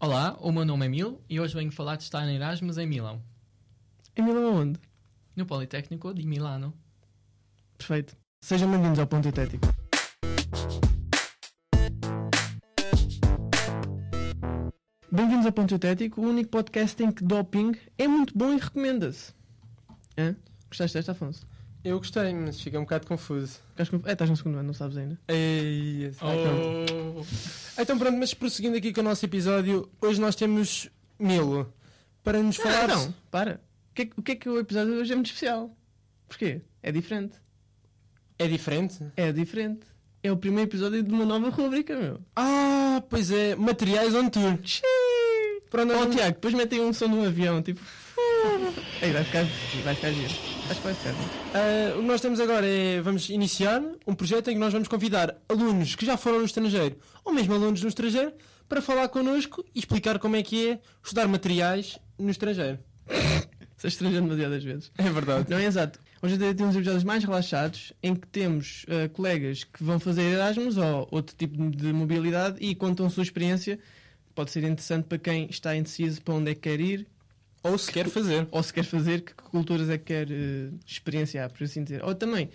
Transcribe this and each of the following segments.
Olá, o meu nome é Mil e hoje venho falar de estar em Erasmus em Milão, Em Milão aonde? no Politécnico de Milano. Perfeito. Sejam bem-vindos ao Ponto Hitético. Bem-vindos ao Ponto Hitético, o único podcast em que doping é muito bom e recomenda-se. Gostaste desta, Afonso? Eu gostei, mas fiquei um bocado confuso. Estás com- É, estás no segundo ano, não sabes ainda. Ei, esse- Ah, pronto. Oh. Então pronto, mas prosseguindo aqui com o nosso episódio, hoje nós temos Milo para nos falar. Não, para. O que, é, que- o que é que o episódio de hoje é muito especial? Porquê? É diferente. É diferente? É diferente. É o primeiro episódio de uma nova rúbrica, meu. Ah, pois é, materiais on tour. Pronto, Oh, Tiago, depois metem um som de um avião, tipo. Ei, vai ficar, vai ficar giro. Acho que vai ficar. Ah, o que nós temos agora é, vamos iniciar um projeto em que nós vamos convidar alunos que já foram no estrangeiro, ou mesmo alunos no estrangeiro, para falar connosco e explicar como é que é estudar materiais no estrangeiro. Você estrangeiro demasiadas vezes. É verdade. Não é exato. Hoje em dia temos episódios mais relaxados em que temos eh, colegas que vão fazer Erasmus ou outro tipo de mobilidade e contam a sua experiência. Pode ser interessante para quem está indeciso para onde é que quer ir Ou se quer fazer. ou se quer fazer, que culturas é que quer eh, experienciar, por assim dizer. Ou também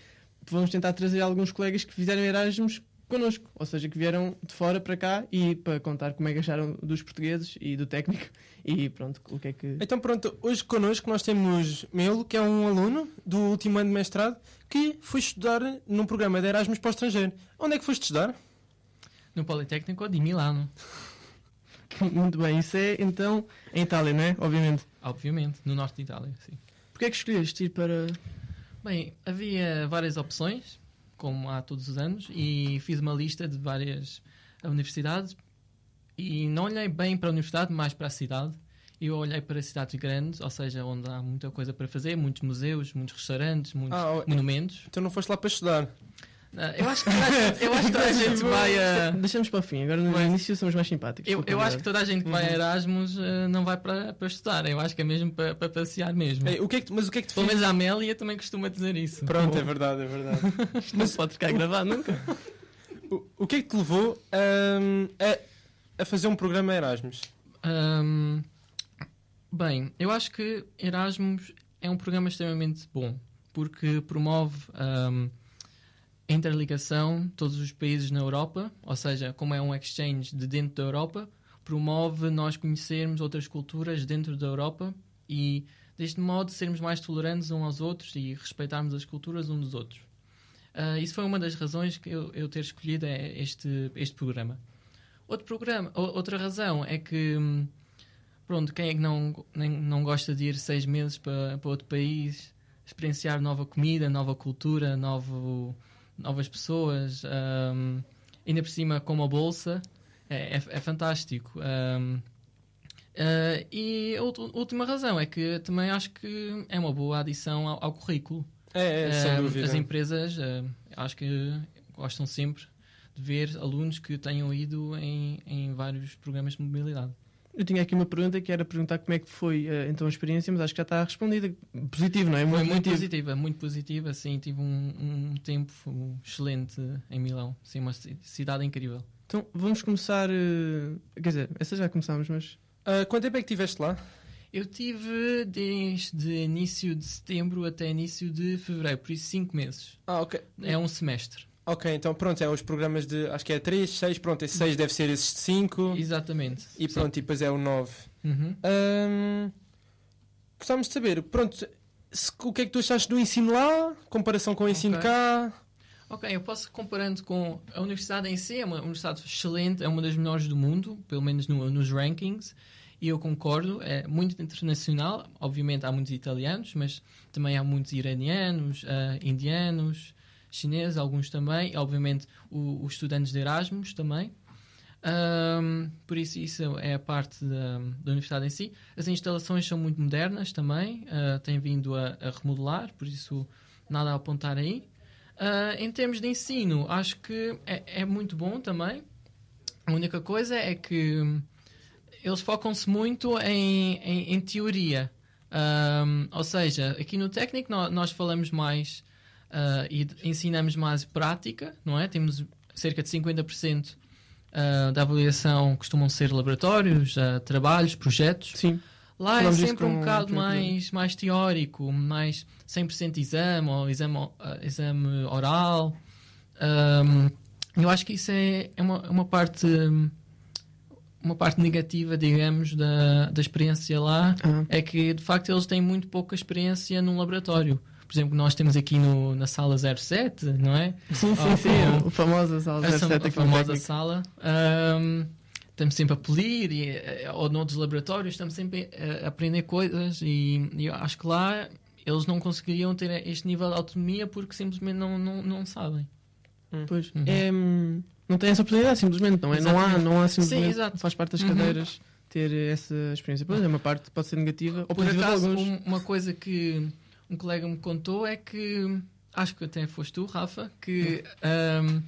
vamos tentar trazer alguns colegas que fizeram Erasmus connosco, ou seja, que vieram de fora para cá e para contar como é que acharam dos portugueses e do técnico e pronto, o que é que. Então pronto, hoje connosco nós temos Melo, que é um aluno do último ano de mestrado, que foi estudar num programa de Erasmus para o estrangeiro. Onde é que foste estudar? No Politécnico de Milano, Muito bem, isso é então em Itália, não é? Obviamente. Obviamente, no norte de Itália, sim. Porquê é que escolheste ir para. Bem, havia várias opções, como há todos os anos, e fiz uma lista de várias universidades e não olhei bem para a universidade, mais para a cidade. Eu olhei para cidades grandes, ou seja, onde há muita coisa para fazer, muitos museus, muitos restaurantes, muitos Ah, oh, monumentos. Então não foste lá para estudar. Eu acho que toda a gente, eu acho que toda a gente vai a. Deixamos para o fim, agora no início somos mais simpáticos. Eu, eu acho que toda a gente que vai a Erasmus ah, não vai para, para estudar, eu acho que é mesmo para, para passear mesmo. Ei, o que é que, mas o que é que te Pelo menos a Amélia também costuma dizer isso. Pronto, é verdade, é verdade. Isto não se pode ficar gravado nunca. o, o que é que te levou hum, a, a fazer um programa Erasmus? Ahm, bem, eu acho que Erasmus é um programa extremamente bom porque promove a interligação todos os países na Europa, ou seja, como é um exchange de dentro da Europa, promove nós conhecermos outras culturas dentro da Europa e deste modo sermos mais tolerantes uns aos outros e respeitarmos as culturas uns dos outros. Ah, isso foi uma das razões que eu, eu ter escolhido é este, este programa. Outro programa, outra razão é que, hum, pronto, quem é que não, nem, não gosta de ir seis meses para, para outro país, experienciar nova comida, nova cultura, novo, novas pessoas, hum, ainda por cima com uma bolsa, é, é, é fantástico. hum. Ah, e a última razão é que também acho que é uma boa adição ao, ao currículo. É, é sem dúvida. As empresas, acho que gostam sempre de ver alunos que tenham ido em, em vários programas de mobilidade. Eu tinha aqui uma pergunta que era perguntar como é que foi eh, então a experiência, mas acho que já está respondida. Positivo, não é? Foi muito positivo. positiva, muito positiva. Sim, tive um, um tempo excelente em Milão. Sim, uma ci- cidade incrível. Então vamos começar. eh, Quer dizer, essa já começámos, mas. Ah, quanto tempo é que estiveste lá? Eu tive desde início de setembro até início de fevereiro, por isso cinco meses. Ah, ok. É um semestre. Ok, então pronto, é os programas de. Acho que é 3, 6, pronto, esse 6 deve ser esses 5 Exatamente. e pronto, e depois é o 9. Uhum. Hum, gostávamos de saber, pronto, se- o que é que tu achaste do ensino lá, comparação com o ensino Ok. cá? Ok, eu posso comparando com a universidade em si, é uma universidade excelente, é uma das melhores do mundo, pelo menos no- nos rankings, e eu concordo, é muito internacional, obviamente há muitos italianos, mas também há muitos iranianos, ah, indianos, chineses, alguns também, obviamente o- os estudantes de Erasmus também. Ahm, por isso, isso é a parte da, da universidade em si. As instalações são muito modernas também, ah, têm vindo a, a remodelar, por isso nada a apontar aí. Ah, em termos de ensino, acho que é, é muito bom também. A única coisa é que eles focam-se muito em, em, em teoria. Ahm, ou seja, aqui no técnico nó- nós, falamos mais ah, e ensinamos mais prática, não é? Temos cerca de 50% ah, da avaliação costumam ser laboratórios, ah, trabalhos, projetos. Sim. Lá Falamos é sempre um bocado o mais, mais teórico, mais 100% exame ou exame, ah, exame oral. Ahm, eu acho que isso é, é uma, é uma parte uma parte negativa, digamos, da, da experiência lá Ah. é que de facto eles têm muito pouca experiência num laboratório. Por exemplo, nós temos aqui no, na sala 07, não é? Sim, sim, sim. O famoso sala Essa 07 a no famosa técnico. sala. Ahm, estamos sempre a polir, e, eh, ou noutros laboratórios, estamos sempre a, a aprender coisas e, e eu acho que lá eles não conseguiriam ter este nível de autonomia porque simplesmente não, não, não sabem. Pois. Uhum. É, hum, não tem essa oportunidade, simplesmente. Não, é? não há, não há simplesmente. exato. Faz parte das Uhum. cadeiras ter essa experiência. Pois é, uma parte pode ser negativa ou Por acaso, alguns. um- uma coisa que um colega me contou é que, acho que até foste tu, Rafa, que ahm,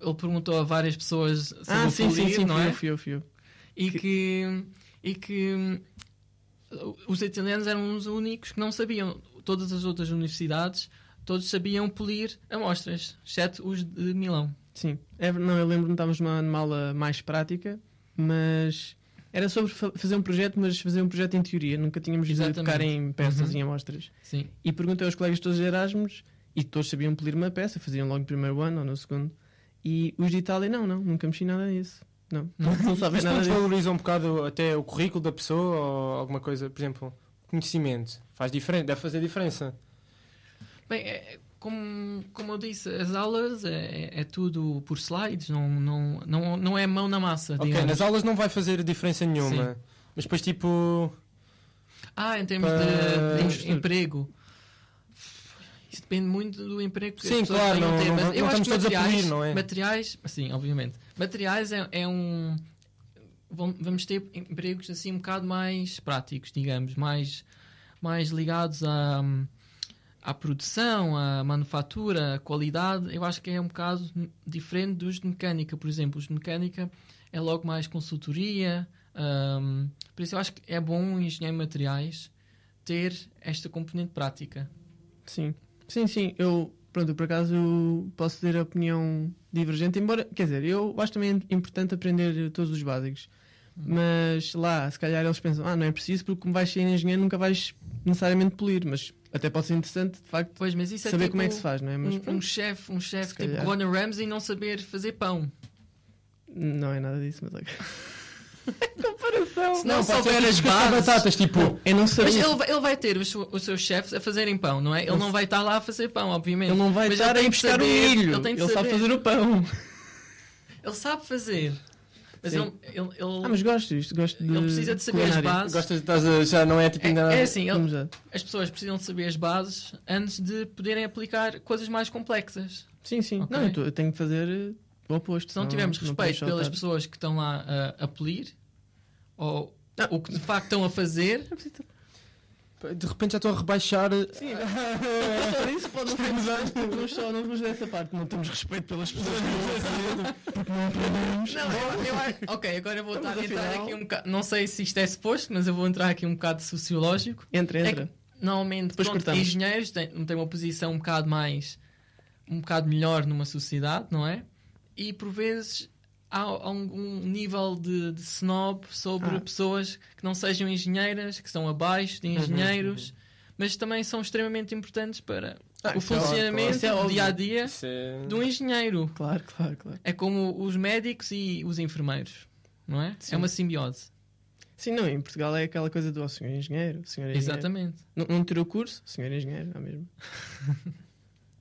ele perguntou a várias pessoas sobre Ah, o sim, sim, polir, sim. não Fui é? fui eu. E que, e que os italianos eram os únicos que não sabiam. Todas as outras universidades, todos sabiam polir amostras, exceto os de Milão. Sim. É, não, eu lembro-me que estávamos numa, numa aula mais prática, mas era sobre fa- fazer um projeto, mas fazer um projeto em teoria. Nunca tínhamos de Exatamente. tocar em peças Uhum. e em amostras. Sim. E perguntei aos colegas todos de Erasmus e todos sabiam polir uma peça, faziam logo no primeiro ano ou no segundo. E os de Itália, não, não, nunca mexi nada nisso. Não, não, não sabem nada disso. desvaloriza um bocado até o currículo da pessoa ou alguma coisa, por exemplo, conhecimento. Faz diferença, deve fazer diferença. Bem, é- como, como eu disse, as aulas é, é tudo por slides, não, não, não, não é mão na massa. Ok, digamos. nas aulas não vai fazer diferença nenhuma. Mas depois, tipo. Ah, em termos Para- de, de emprego. Isso depende muito do emprego que Sim, claro, não- ter, não- mas não eu acho estamos que a materiais, polir, não é? materiais, sim, obviamente. Materiais é, é um vamos ter empregos assim um bocado mais práticos, digamos, mais mais ligados à à produção, à manufatura, à qualidade. Eu acho que é um bocado diferente dos de mecânica, por exemplo. Os de mecânica é logo mais consultoria. ahm, por isso eu acho que é bom um engenheiro de materiais ter esta componente prática. Sim, sim, sim. Eu, pronto, por acaso posso ter a opinião divergente, embora, quer dizer, eu acho também importante aprender todos os básicos. Mas lá, se calhar eles pensam, ah, não é preciso porque como vais ser engenheiro nunca vais necessariamente polir, mas até pode ser interessante, de facto, Pois, mas isso é saber tipo como é que se faz, não é? Mas um, um pronto, chefe, um chefe tipo calhar. Gordon Ramsay não saber fazer pão. não é nada disso, mas ok. Comparação! Se não, ser souber tipo as descascar bases, batatas, tipo. Eu não Mas sabia. ele, vai- ele vai ter os, os seus chefes a fazerem pão, não é? Ele não vai estar lá a fazer pão, obviamente. Ele não vai Mas estar a buscar o milho. Ele, Ele sabe fazer o pão. Ele sabe fazer. Mas ele, ele, ele, Ah, mas gosto disto, gosto de. ele precisa de saber as culinária. bases. Gostas, estás a- já não é tipo ainda É, é assim, ele- as pessoas precisam de saber as bases antes de poderem aplicar coisas mais complexas. Sim, sim. Ok. Não, eu, tô- eu tenho que fazer eh, o oposto. Se não senão tivermos não respeito pelas pessoas que estão lá a, a polir, ou Ah. o que de facto estão a fazer, De repente já estou a rebaixar. Sim, só isso pode não ser Vamos só, não vamos nessa parte. Não temos respeito pelas pessoas que porque não aprendemos. Não, eu, eu acho- ok, agora eu vou estar entrar aqui um bocado. Não sei se isto é suposto, mas eu vou entrar aqui um bocado sociológico. Entra, É entra. Normalmente, Depois pronto, cortamos. engenheiros têm, têm uma posição um bocado mais. um bocado melhor numa sociedade, não é? E por vezes há, há um, um nível de, de snob sobre Ah. pessoas que não sejam engenheiras, que estão abaixo de engenheiros, mas também são extremamente importantes para Ah, o é funcionamento Isso é do dia a dia é- de um engenheiro. Claro, claro, claro. É como os médicos e os enfermeiros, não é? Sim. É uma simbiose. Sim, não, em Portugal é aquela coisa do oh, senhor engenheiro, senhor engenheiro. Exatamente. Não, não tirou curso? Senhor engenheiro, não é mesmo?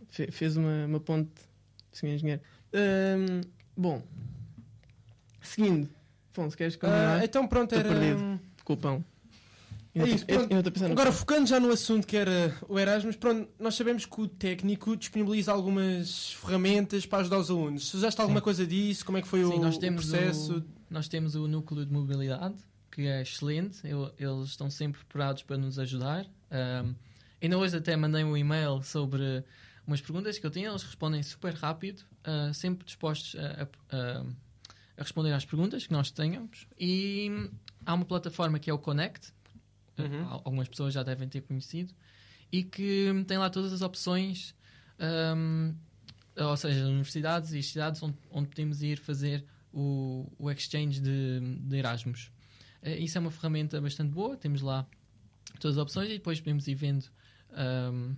Fe- fez uma, uma ponte, senhor engenheiro. Hum, bom, seguindo. Afonso, queres continuar? Ah, então pronto, Estou era. perdido. Com o pão. É isso, pronto. Agora, focando já no assunto que era o Erasmus, pronto, nós sabemos que o técnico disponibiliza algumas ferramentas para ajudar os alunos. Se já está alguma Sim. coisa disso, como é que foi Sim, o, nós o temos processo? o- Nós temos o núcleo de mobilidade, que é excelente. Eu- eles estão sempre preparados para nos ajudar. Um, ainda hoje até mandei um e-mail sobre umas perguntas que eu tinha. Eles respondem super rápido, uh, sempre dispostos a, a- a- a responder às perguntas que nós tenhamos. E há uma plataforma que é o Connect, Uhum. Al- algumas pessoas já devem ter conhecido, e que tem lá todas as opções, um, ou seja, universidades e cidades onde, onde podemos ir fazer o, o exchange de, de Erasmus. Eh, isso é uma ferramenta bastante boa, temos lá todas as opções e depois podemos ir vendo ahm,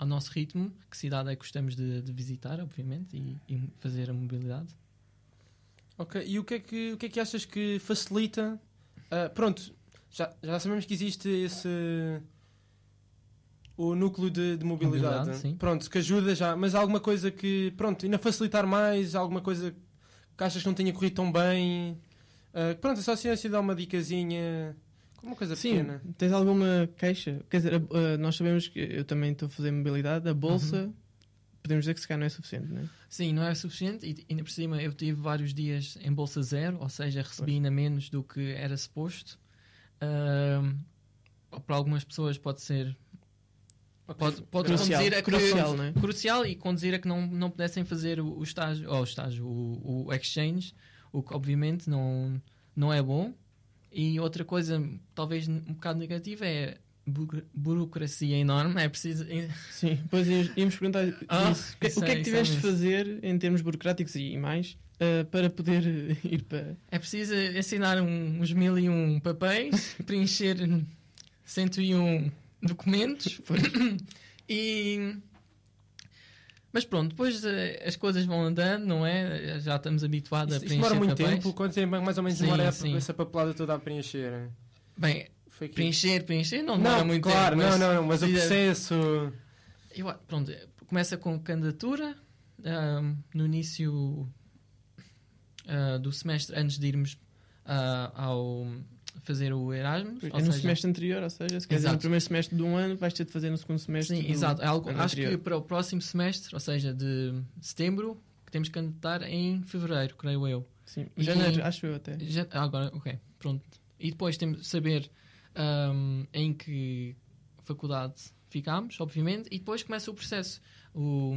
ao nosso ritmo que cidade é que gostamos de, de visitar, obviamente, e, e fazer a mobilidade. Ok, e o que é que, o que, é que achas que facilita? ah, pronto, já, já sabemos que existe esse. O núcleo de, de mobilidade. Mobilidade, sim. Pronto, que ajuda já, mas há alguma coisa que. Pronto, ainda facilitar mais, alguma coisa que achas que não tenha corrido tão bem. Ah, pronto, é só assim, assim dar uma dicasinha. Uma coisa Sim, pequena. tens alguma queixa? Quer dizer, a- a- nós sabemos que eu também estou a fazer mobilidade, a bolsa, podemos dizer que se calhar não é suficiente, não é? Sim, não é suficiente e ainda por cima eu tive vários dias em bolsa zero, ou seja, recebi ainda menos do que era suposto. Ahm, para algumas pessoas pode ser pode, pode Crucial, conduzir a que crucial, não é? crucial e conduzir a que não, não pudessem fazer o, o estágio, ou o estágio, o, o exchange, o que obviamente não, não é bom. E outra coisa, talvez um bocado negativa, é burocracia enorme. É preciso. Sim, depois íamos, perguntar Ah, isso. O que- isso o que é é- que é tiveste de fazer em termos burocráticos e mais ah, para poder ir para. É preciso assinar um- uns mil e um papéis, preencher 101 documentos e. Mas pronto, depois eh, as coisas vão andando, não é? Já estamos habituados a preencher isso demora muito papéis. tempo. Quanto tempo mais ou menos Sim, demora sim. essa papelada toda a preencher? Bem, Foi aqui. preencher, preencher não demora Não, muito claro, tempo. não, não, não, mas o processo. Eu, pronto, começa com candidatura ahm, no início ah, do semestre, antes de irmos ah, ao fazer o Erasmus. É no seja- semestre anterior, ou seja, se no primeiro semestre de um ano, vais ter de fazer no segundo semestre. Sim, exato. É algo, acho que anterior. para o próximo semestre, ou seja, de setembro, que temos que candidatar em fevereiro, creio eu. Sim, janeiro, acho eu até. Já- agora, ok, pronto. E depois temos de saber ahm, em que faculdade ficamos, obviamente, e depois começa o processo. O,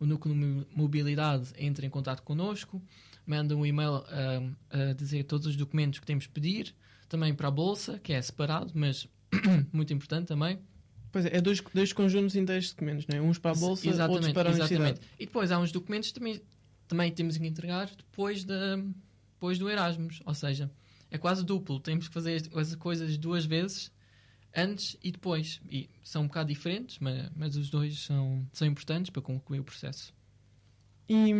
o núcleo de mo- mobilidade entra em contato connosco, manda um e-mail ahm, a dizer todos os documentos que temos de pedir, também para a bolsa, que é separado, mas muito importante também. Pois é, é dois, dois conjuntos inteiros de documentos, não é? Uns para a bolsa, outros para a universidade. E depois há uns documentos que também, também temos que entregar depois, da, depois do Erasmus. Ou seja, é quase duplo. Temos que fazer as coisas duas vezes, antes e depois. E são um bocado diferentes, mas, mas os dois são, são importantes para concluir o processo. E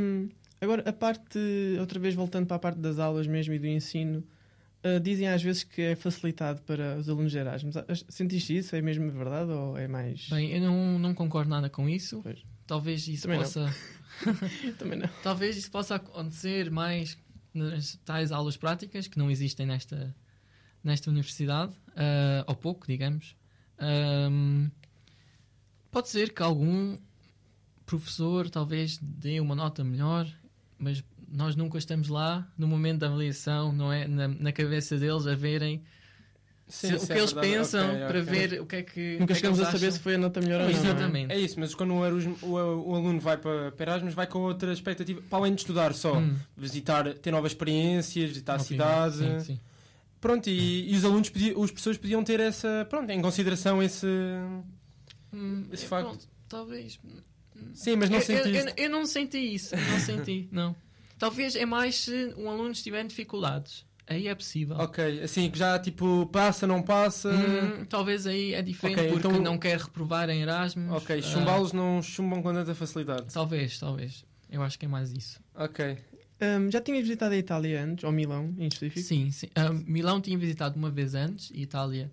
agora, a parte, outra vez voltando para a parte das aulas mesmo e do ensino, ah, dizem às vezes que é facilitado para os alunos de Erasmus. Ah, Sentiste isso? É mesmo verdade ou é mais. Bem, eu não, não concordo nada com isso. Pois. Talvez isso Também não. possa. Também não. Talvez isso possa acontecer mais nas tais aulas práticas que não existem nesta, nesta universidade, ah, ou pouco, digamos. Ahm, pode ser que algum professor talvez dê uma nota melhor, mas nós nunca estamos lá no momento da avaliação, não é? Na, na cabeça deles a verem se- o que eles pensam para ver o que é que. Nunca que é que chegamos eles a saber acham. se foi a nota melhor ou não. é? Exatamente. É isso, mas quando o, Erasmus- o, o aluno vai para, para Erasmus, vai com outra expectativa, para além de estudar só, Hum, visitar, ter novas experiências, visitar a cidade. Sim, sim. Pronto, e, e os alunos, podiam, os professores podiam ter essa, pronto, em consideração esse. Hum, Esse é, facto. pronto, talvez. Sim, mas não eu, eu, sentiste. eu, eu não senti isso. eu Não senti, não. Talvez é mais se um aluno estiver em dificuldades. Aí é possível. Ok, assim que já tipo passa, não passa. Hum, talvez aí é diferente Ok, porque então- não quer reprovar em Erasmus. ok, Ah, chumbá-los não chumbam com tanta facilidade. talvez, talvez. Eu acho que é mais isso. Ok. Hum, já tinhas visitado a Itália antes, ou Milão em específico? Sim, sim. Ah, Milão tinha visitado uma vez antes e Itália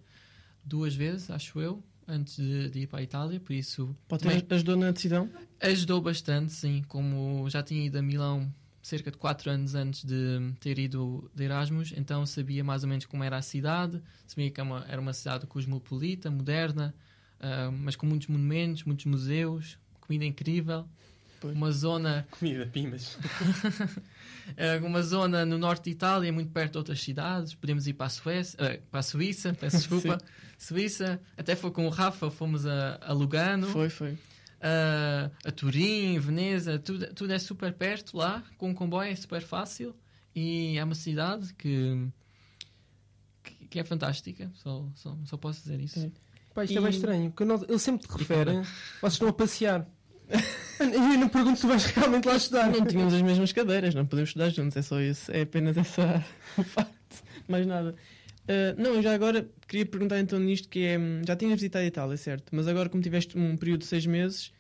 duas vezes, acho eu, antes de, de ir para a Itália. Por isso Pode também ter ajudou na decisão? ajudou bastante, sim. Como já tinha ido a Milão cerca de 4 anos antes de ter ido de Erasmus, então sabia mais ou menos como era a cidade, sabia que era uma, era uma cidade cosmopolita, moderna, ah, mas com muitos monumentos, muitos museus, comida incrível, Pois. uma zona, Comida, pimas. ah, uma zona no norte de Itália, muito perto de outras cidades, podemos ir para a Suécia, ah, para a Suíça, peço desculpa, Suíça, até foi com o Rafa, fomos a, a Lugano, Foi, foi. A, a Turim, Veneza, tudo, tudo é super perto lá, com um comboio é super fácil e é uma cidade que, que, que é fantástica, só, só, só posso dizer isso. É. Pá, isto E- é bem estranho, porque nós- ele sempre te refere, vocês estão a passear. Eu não pergunto se tu vais realmente lá estudar. Não tínhamos as mesmas cadeiras, não podemos estudar juntos, é só isso, é apenas essa o facto, mais nada. Uh, não, já agora queria perguntar então nisto que é, já tinhas visitado a Itália, certo? Mas agora como tiveste um período de seis meses,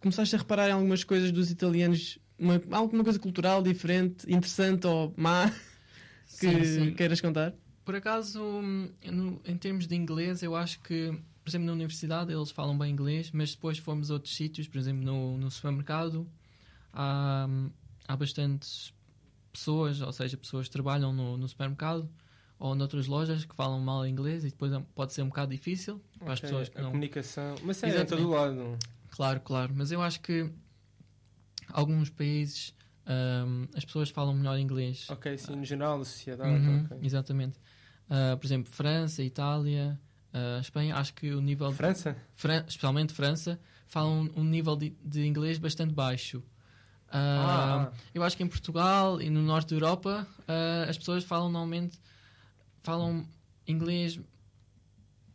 começaste a reparar em algumas coisas dos italianos, uma, alguma coisa cultural diferente, interessante ou má, que Sim, sim. queiras contar? Por acaso, no- em termos de inglês, eu acho que, por exemplo, na universidade eles falam bem inglês, mas depois fomos a outros sítios, por exemplo, no, no supermercado, há, há bastantes pessoas, ou seja, pessoas que trabalham no, no supermercado ou noutras lojas que falam mal inglês e depois é- pode ser um bocado difícil para as pessoas que a não. comunicação. Mas é em todo lado. Claro, claro, mas eu acho que alguns países hum, as pessoas falam melhor inglês. Ok, sim, no geral, na sociedade. Uhum, ok. Exatamente. Ah, por exemplo, França, Itália, ah, Espanha, acho que o nível, França? Fran- especialmente França, falam um nível de, de inglês bastante baixo. Ah, Ah, Eu acho que em Portugal e no norte da Europa ah, as pessoas falam normalmente falam inglês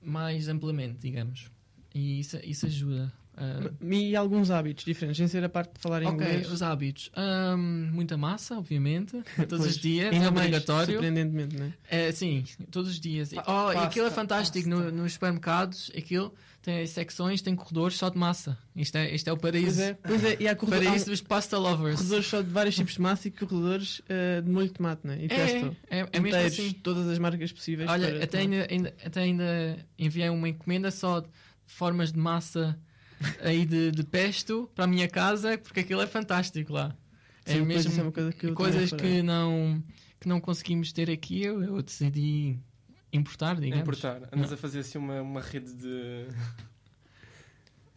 mais amplamente, digamos. E isso, isso ajuda. Ah, E alguns hábitos diferentes, sem ser a parte de falar em ok, inglês. os hábitos. Ahm, muita massa, obviamente, todos Pois, os dias, Ainda é mais, obrigatório. surpreendentemente, não é? É, sim, todos os dias. Pa- oh, e aquilo é pasta, fantástico. pasta. No, nos supermercados, aquilo tem secções, tem corredores só de massa. Isto é, isto é o Pois paraíso. é, pois é, e há corredores, Paraíso dos pasta lovers. corredores só de vários tipos de massa e corredores eh, de molho de tomate, né? E pesto. É, é, é mesmo Inteiros, assim. todas as marcas possíveis. Olha, para até ainda, ainda- até ainda enviei uma encomenda só de formas de massa aí de, de pesto para a minha casa, porque aquilo é fantástico lá. É Sim, mesmo é uma coisa que eu coisas que não, que não conseguimos ter aqui, eu, eu decidi importar, digamos. importar. Andas a fazer assim uma, uma rede de.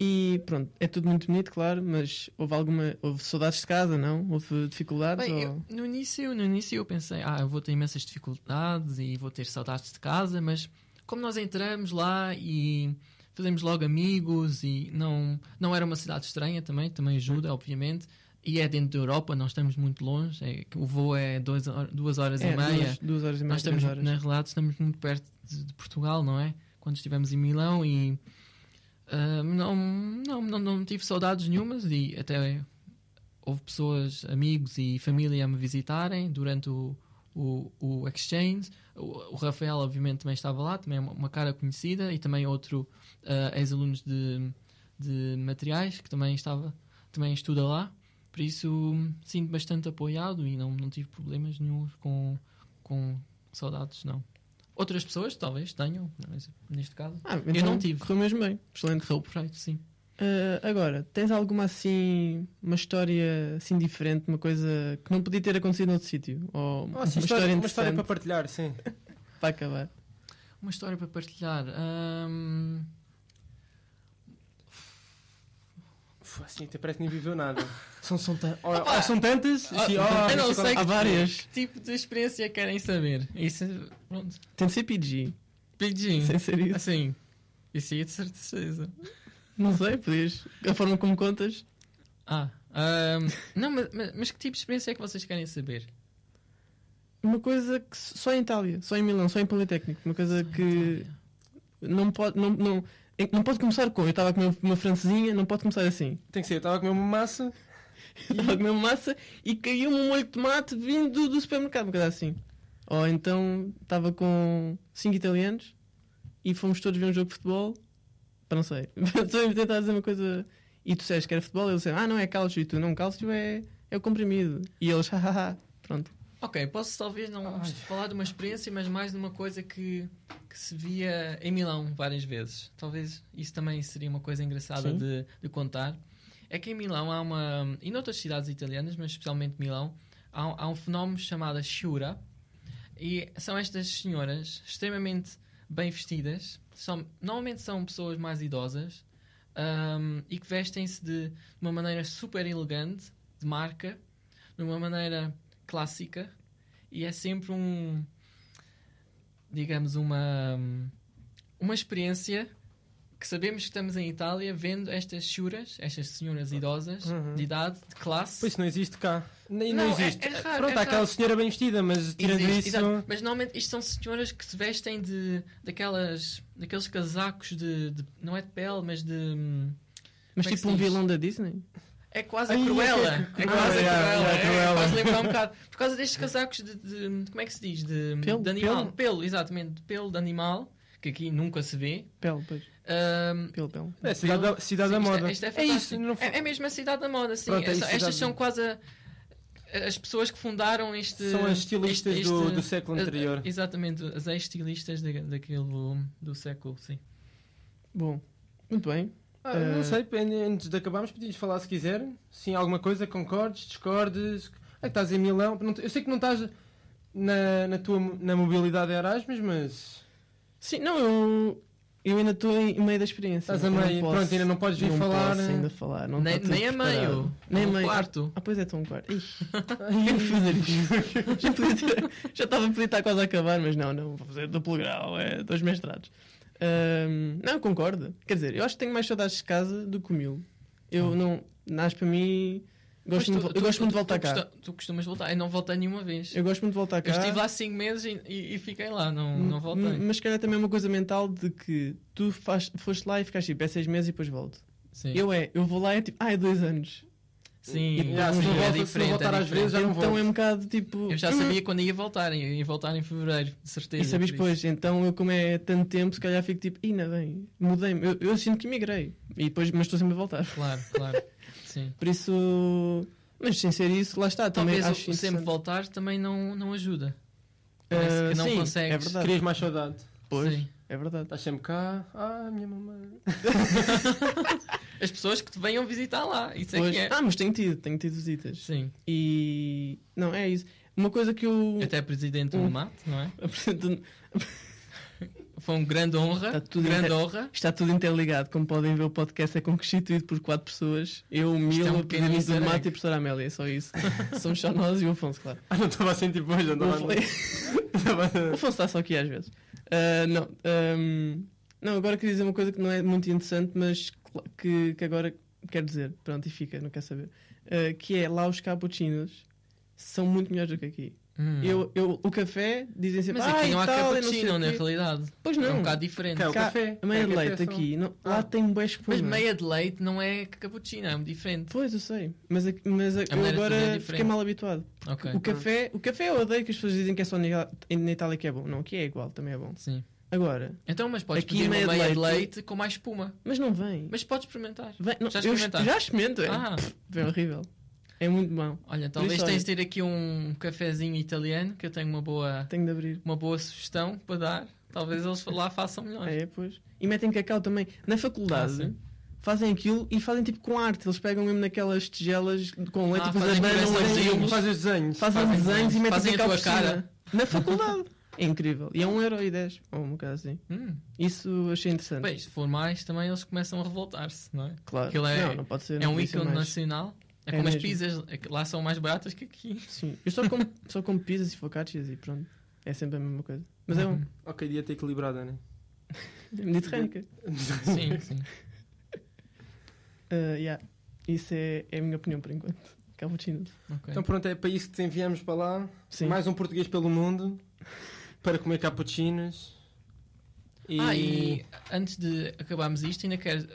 E pronto, é tudo muito bonito, claro, mas houve alguma. Houve saudades de casa, não? Houve dificuldades? Bem, ou... eu- no, início, no início eu pensei, ah, eu vou ter imensas dificuldades e vou ter saudades de casa, mas como nós entramos lá e fazemos logo amigos e não, não era uma cidade estranha também, também ajuda, obviamente. E é dentro da Europa, nós estamos muito longe, é, o voo é dois, duas horas É, e meia. duas, duas horas e meia, Nós estamos, horas. na realidade, estamos muito perto de, de Portugal, não é? Quando estivemos em Milão e ah, não, não, não, não tive saudades nenhumas e até houve pessoas, amigos e família a me visitarem durante o, o, o exchange. O, o Rafael, obviamente, também estava lá, também é uma, uma cara conhecida e também outro ah, ex-alunos de, de materiais que também estava, também estuda lá. Por isso, sinto bastante apoiado e não, não tive problemas nenhum com, com saudades, não. Outras pessoas talvez tenham, mas neste caso, Ah, Eu então não tive. Correu mesmo bem. Excelente. correu perfeito, sim. Ah, agora, tens alguma assim, uma história assim diferente, uma coisa que não podia ter acontecido noutro sítio? Ou Oh, uma sim, história, história, uma história para partilhar, sim. para acabar? Uma história para partilhar. Uf, Assim, até parece que nem viveu nada. São, são, ou- Opa! ou são tantas. Ah, assim, eu oh, não isto sei Há que- várias. que tipo de experiência querem saber? Isso, pronto. Tem de ser PG, Pidgin. sem ser isso. Assim, isso aí é de certeza. Não sei, podias. A forma como contas. Ah, ahm, não, mas, mas- mas que tipo de experiência é que vocês querem saber? Uma coisa que só em Itália, só em Milão, só em Politécnico. Uma coisa que não pode, não, não, é não pode começar com. Eu estava a comer uma francesinha, não pode começar assim. Tem que ser, eu estava a comer uma massa. Estava a comer uma massa e caiu-me um molho de tomate vindo do, do supermercado, uma coisa assim. Ou então estava com cinco italianos e fomos todos ver um jogo de futebol. Para não sei. Estou a tentar dizer uma coisa. E tu disseste que era futebol, e eles disseram, ah, não é cálcio. E tu, não, cálcio é, é o comprimido. E eles, hahaha. Pronto. Ok, posso talvez não Ai. falar de uma experiência, mas mais de uma coisa que, que se via em Milão várias vezes. Talvez isso também seria uma coisa engraçada de, de contar. É que em Milão há uma. E noutras cidades italianas, mas especialmente Milão, há, um- há um fenómeno chamado Shura. E são estas senhoras extremamente bem vestidas. São, normalmente são pessoas mais idosas ahm, e que vestem-se de uma maneira super elegante, de marca, de uma maneira clássica e é sempre um digamos uma uma experiência que sabemos que estamos em Itália vendo estas churas, estas senhoras idosas Uhum. de idade, de classe. Pois isso não existe cá. Nem, não, Não, é- existe. é raro, Pronto, é há aquela senhora bem vestida, mas tirando Existe, isso. exato. Mas normalmente isto são senhoras que se vestem de daquelas daqueles casacos de, de- não é de pele, mas de hum, Mas é tipo um diz? vilão da Disney? É quase Ai, a Cruella. é que- É quase a Cruella. é, é a É, Cruella. faz lembrar um bocado. Por causa destes casacos de, de- Como é que se diz? De, Pelo, de animal. pelo. Pelo. exatamente. De pelo de animal. Que aqui nunca se vê. Pele, pois. Pele, pele. É, cidade, da, cidade da sim, isto é- moda. isto é é fantástico. isso, não foi- É, é mesmo a cidade da moda, sim. Pronto, é estas cidade- são quase a- as pessoas que fundaram este. São as estilistas este- do, este- do século a- a- anterior. exatamente, as ex-estilistas da- daquele do, século, sim. Bom, muito bem. Ah, não Eh, sei, antes de acabarmos, podias falar se quiser. Sim, alguma coisa, concordes, discordes. É que estás em Milão. Eu sei que não estás na, na tua na mobilidade Erasmus, mas Sim, não, eu, eu ainda estou em meio da experiência. estás a meio. posso- Pronto, ainda não podes vir não falar. Posso ainda falar. Não nem tudo nem a meio. Nem a um meio. quarto. Ah, pois é, estou um quarto. Ixi, quero fazer isto. já, podia ter- já estava a poder estar quase a acabar, mas não, não, vou fazer duplo grau, é dois mestrados. Ahm, não, concordo. Quer dizer, eu acho que tenho mais saudades de casa do que o mil. Eu Ah. não. Nasce para mim. Pois Gosto muito, tu- eu tu- gosto muito de voltar tu cá. Tu costumas voltar. Eu não voltei nenhuma vez. Eu gosto muito de voltar cá. Eu estive lá 5 meses e, e- e fiquei lá, não, não voltei. M- Mas se calhar também é uma coisa mental de que tu faz, foste lá e ficaste tipo, é seis meses e depois volto. Sim, Eu é, eu vou lá e é tipo, ah, é dois anos. sim, e- Já, sim, se não é volta- se não diferente. voltar é às vezes, já não então volto. é um bocado tipo. Eu já hum, sabia quando ia voltar, eu ia voltar em fevereiro, de certeza. E isso. depois, então eu como é tanto tempo, se calhar fico tipo, ainda bem, mudei-me. Eu, eu sinto que migrei. E depois, mas estou sempre a voltar. Claro, claro. Sim. Por isso. Mas sem ser isso, lá está. Também Talvez acho o sempre voltar também não, não ajuda. Ah, Parece que não sim, consegues. É verdade. Querias mais saudade. Pois, Sim. é verdade. Estás sempre cá. Ah, minha mamãe. As pessoas que te venham visitar lá, isso é Pois- que é. Ah, mas tenho tido, tenho tido visitas. Sim. E. Não, é isso. Uma coisa que eu. Até presidente Hum. do MAT, não é? Foi uma grande honra. Está tudo grande inter- honra. Está tudo interligado. Como podem ver, o podcast é constituído por quatro pessoas. Eu, o Isto é Milo, um do Mato e a professora Amélia. É só isso. Somos só nós e o Afonso, claro. Ah, não estava a sentir depois, já O andava. Afonso- o Afonso está só aqui às vezes. Ah, não, ahm, não, agora queria dizer uma coisa que não é muito interessante, mas que, que agora quero dizer. Pronto, e fica, não quer saber. Ah, que é lá os cappuccinos são muito melhores do que aqui. Hum. Eu, eu, o café, dizem sempre. Mas ah, aqui e não há tal, não cappuccino, o na quê." realidade. Pois É um não. bocado diferente. Cá, o Cá, café. a meia É, de café leite aqui. Não, lá Ah. tem bué espuma. Mas meia de leite não é cappuccino, é muito diferente. Pois, eu sei. Mas, a- mas a- eu maneira de agora é fiquei mal habituado. Ok. O café, o café eu odeio que as pessoas dizem que é só na, na Itália que é bom. Não, aqui é igual, também é bom. Sim. Agora, Então, mas podes Aqui pedir meia uma de meia de leite- leite com mais espuma. mas não vem. Mas podes experimentar. Vem- não, Já eu experimentaste? já experimento, é. Ah, É horrível. É muito bom. olha, talvez tens de ter aqui um cafezinho italiano que eu tenho uma boa, Tenho de abrir. uma boa sugestão para dar. Talvez eles lá façam melhor. É, pois. E metem cacau também. Na faculdade, Ah, fazem aquilo e fazem tipo com arte. Eles pegam mesmo naquelas tigelas com leite Ah, e fazem abanam coraçãozinhos. aquilo. Faz os desenhos. Fazem fazem desenhos e metem fazem a cacau tua por cima. cara. Na faculdade. é incrível. E é 1,10€. Ou um bocado assim. Hum. Isso achei interessante. Bem, se for mais, também eles começam a revoltar-se, não é? claro. aquilo é- não, não pode ser. É um ícone mais. nacional. É É como as mesmo. pizzas, é lá são mais baratas que aqui. Sim. Eu só como, só como pizzas e focaccias e pronto. É sempre a mesma coisa. Mas é um Uhum. Ok, dieta equilibrada, né? é mediterrânica. Sim, sim. Uh, yeah. Isso é, é a minha opinião por enquanto. Cappuccinos. Ok. Então pronto, é para isso que te enviamos para lá. Sim. Mais um português pelo mundo. Para comer cappuccinos. E... Ah, e antes de acabarmos isto, ainda quero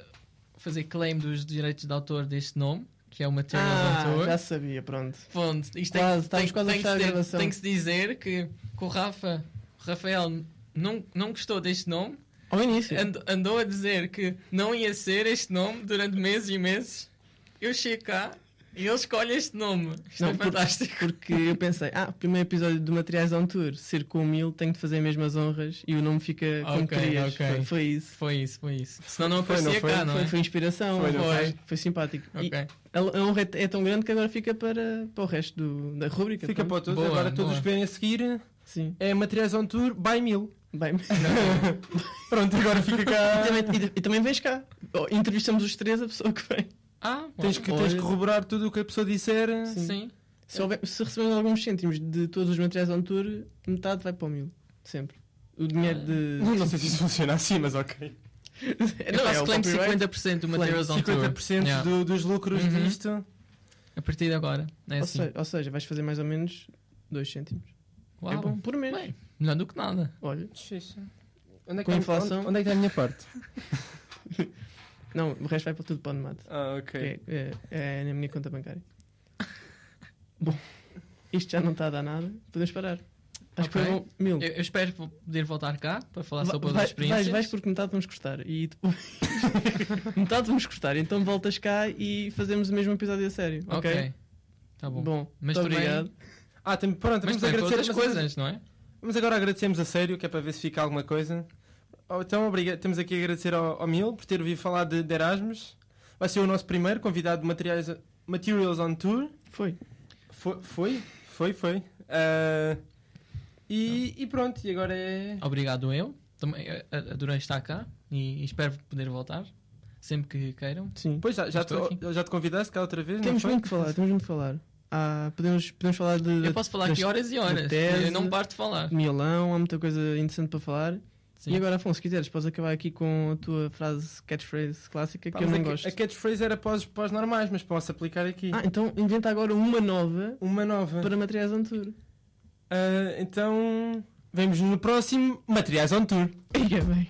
fazer claim dos direitos de autor deste nome, que é o Materials Ah, on Tour. já sabia, pronto. Pronto, isto Quase, tem, tem, a tem, que se tem que se dizer que, que o Rafa, o Rafael não, não gostou deste nome, Ao início. and- andou a dizer que não ia ser este nome durante meses e meses. Eu chego cá e ele escolhe este nome. Isto Não, é por- fantástico. Porque eu pensei, ah, o primeiro episódio do Materiais on Tour, ser com o Mil, tenho de fazer as mesmas honras e o nome fica como Ok, querias. ok. Foi, foi isso. Foi isso, foi isso. Senão não Foi, não aparecia foi? cá, não foi, é? foi inspiração, Foi, foi, foi, foi? simpático. E Ok. a, a honra é, é tão grande que agora fica para, para o resto do- da rubrica. Fica para pronto. todos. Boa, Agora todos boa. os que vierem a seguir Sim. é Materiais on Tour by Mil. Bem. Pronto, agora fica e, cá. também, e- e também vens cá. Oh, Entrevistamos os três, a pessoa que vem. Ah, Tens que, tens que corroborar tudo o que a pessoa disser. Sim. sim. Se, houver- se recebemos alguns cêntimos de todos os materiais on tour, metade vai para o mil. Sempre. O dinheiro Ah. de. Não, não sei se isso funciona assim, mas ok. Eu Não, faço é claim de copyright. 50% do Materials on Tour. 50% Yeah. do- dos lucros Uhum. disto. A partir de agora. É ou, assim. seja, ou seja, vais fazer mais ou menos 2 cêntimos. Uau. É bom, por mês. Bem, melhor do que nada. Olha, Xuxa. Onde é, que Com inflação? onde, onde é que está a minha parte? Não, o resto vai para tudo para o Nomad. Ah, ok. É, é, é na minha conta bancária. Bom, isto já não está a dar nada. Podemos parar. Acho que Ok. foi bom. Mil. Eu, eu espero poder voltar cá para falar Va- sobre as vai- experiências. Vais, vais porque metade vamos gostar. E depois. metade vamos gostar. Então voltas cá e fazemos o mesmo episódio a sério. Ok? Ok. Tá bom. Bom, Mas muito também- obrigado. Ah, tem, pronto, Mas vamos agradecer mas- coisas, não é? Vamos agora agradecemos a sério, que é para ver se fica alguma coisa. Oh, Então, obriga- temos aqui a agradecer ao, ao Mil por ter vindo falar de, de Erasmus. Vai ser o nosso primeiro convidado de materiais, Materials on Tour. Foi. Foi, foi, foi. foi. Ah, e, e pronto, e agora é. Obrigado eu. Também eh, adorei estar cá e, espero poder voltar sempre que queiram. Sim. Pois já, já, te, já te convidaste cá outra vez? Temos muito que falar, temos muito que falar. Ah, podemos, podemos falar de, Eu posso falar das- aqui horas e horas. tese, Eu não paro de falar. Milão, há muita coisa interessante para falar. Sim. E agora, Afonso, se quiseres, podes acabar aqui com a tua frase catchphrase clássica Pá, que eu não a, gosto. a catchphrase era para os, para os normais, mas posso aplicar aqui. Ah, então inventa agora uma nova Uma nova. para materiais on tour. Ah, então, vemos no próximo Materiais on Tour. Ia bem.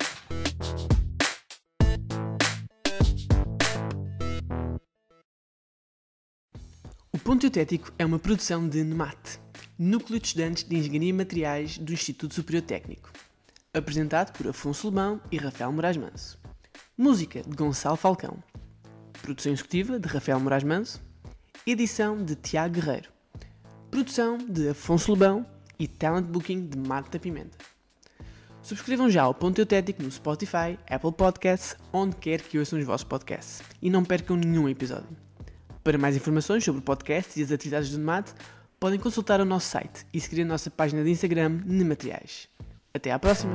O Ponto Eutético é uma produção de NEMAT, Núcleo de Estudantes de Engenharia e Materiais do Instituto Superior Técnico. Apresentado por Afonso Lebão e Rafael Moraes Manso. Música de Gonçalo Falcão. Produção executiva de Rafael Moraes Manso. Edição de Tiago Guerreiro. Produção de Afonso Lebão e Talent Booking de Marta Pimenta. Subscrevam já o Ponto Eutético no Spotify, Apple Podcasts, onde quer que ouçam os vossos podcasts e não percam nenhum episódio. Para mais informações sobre o podcast e as atividades do NEMAT, podem consultar o nosso site e seguir a nossa página de Instagram Nemateriais. Até à próxima!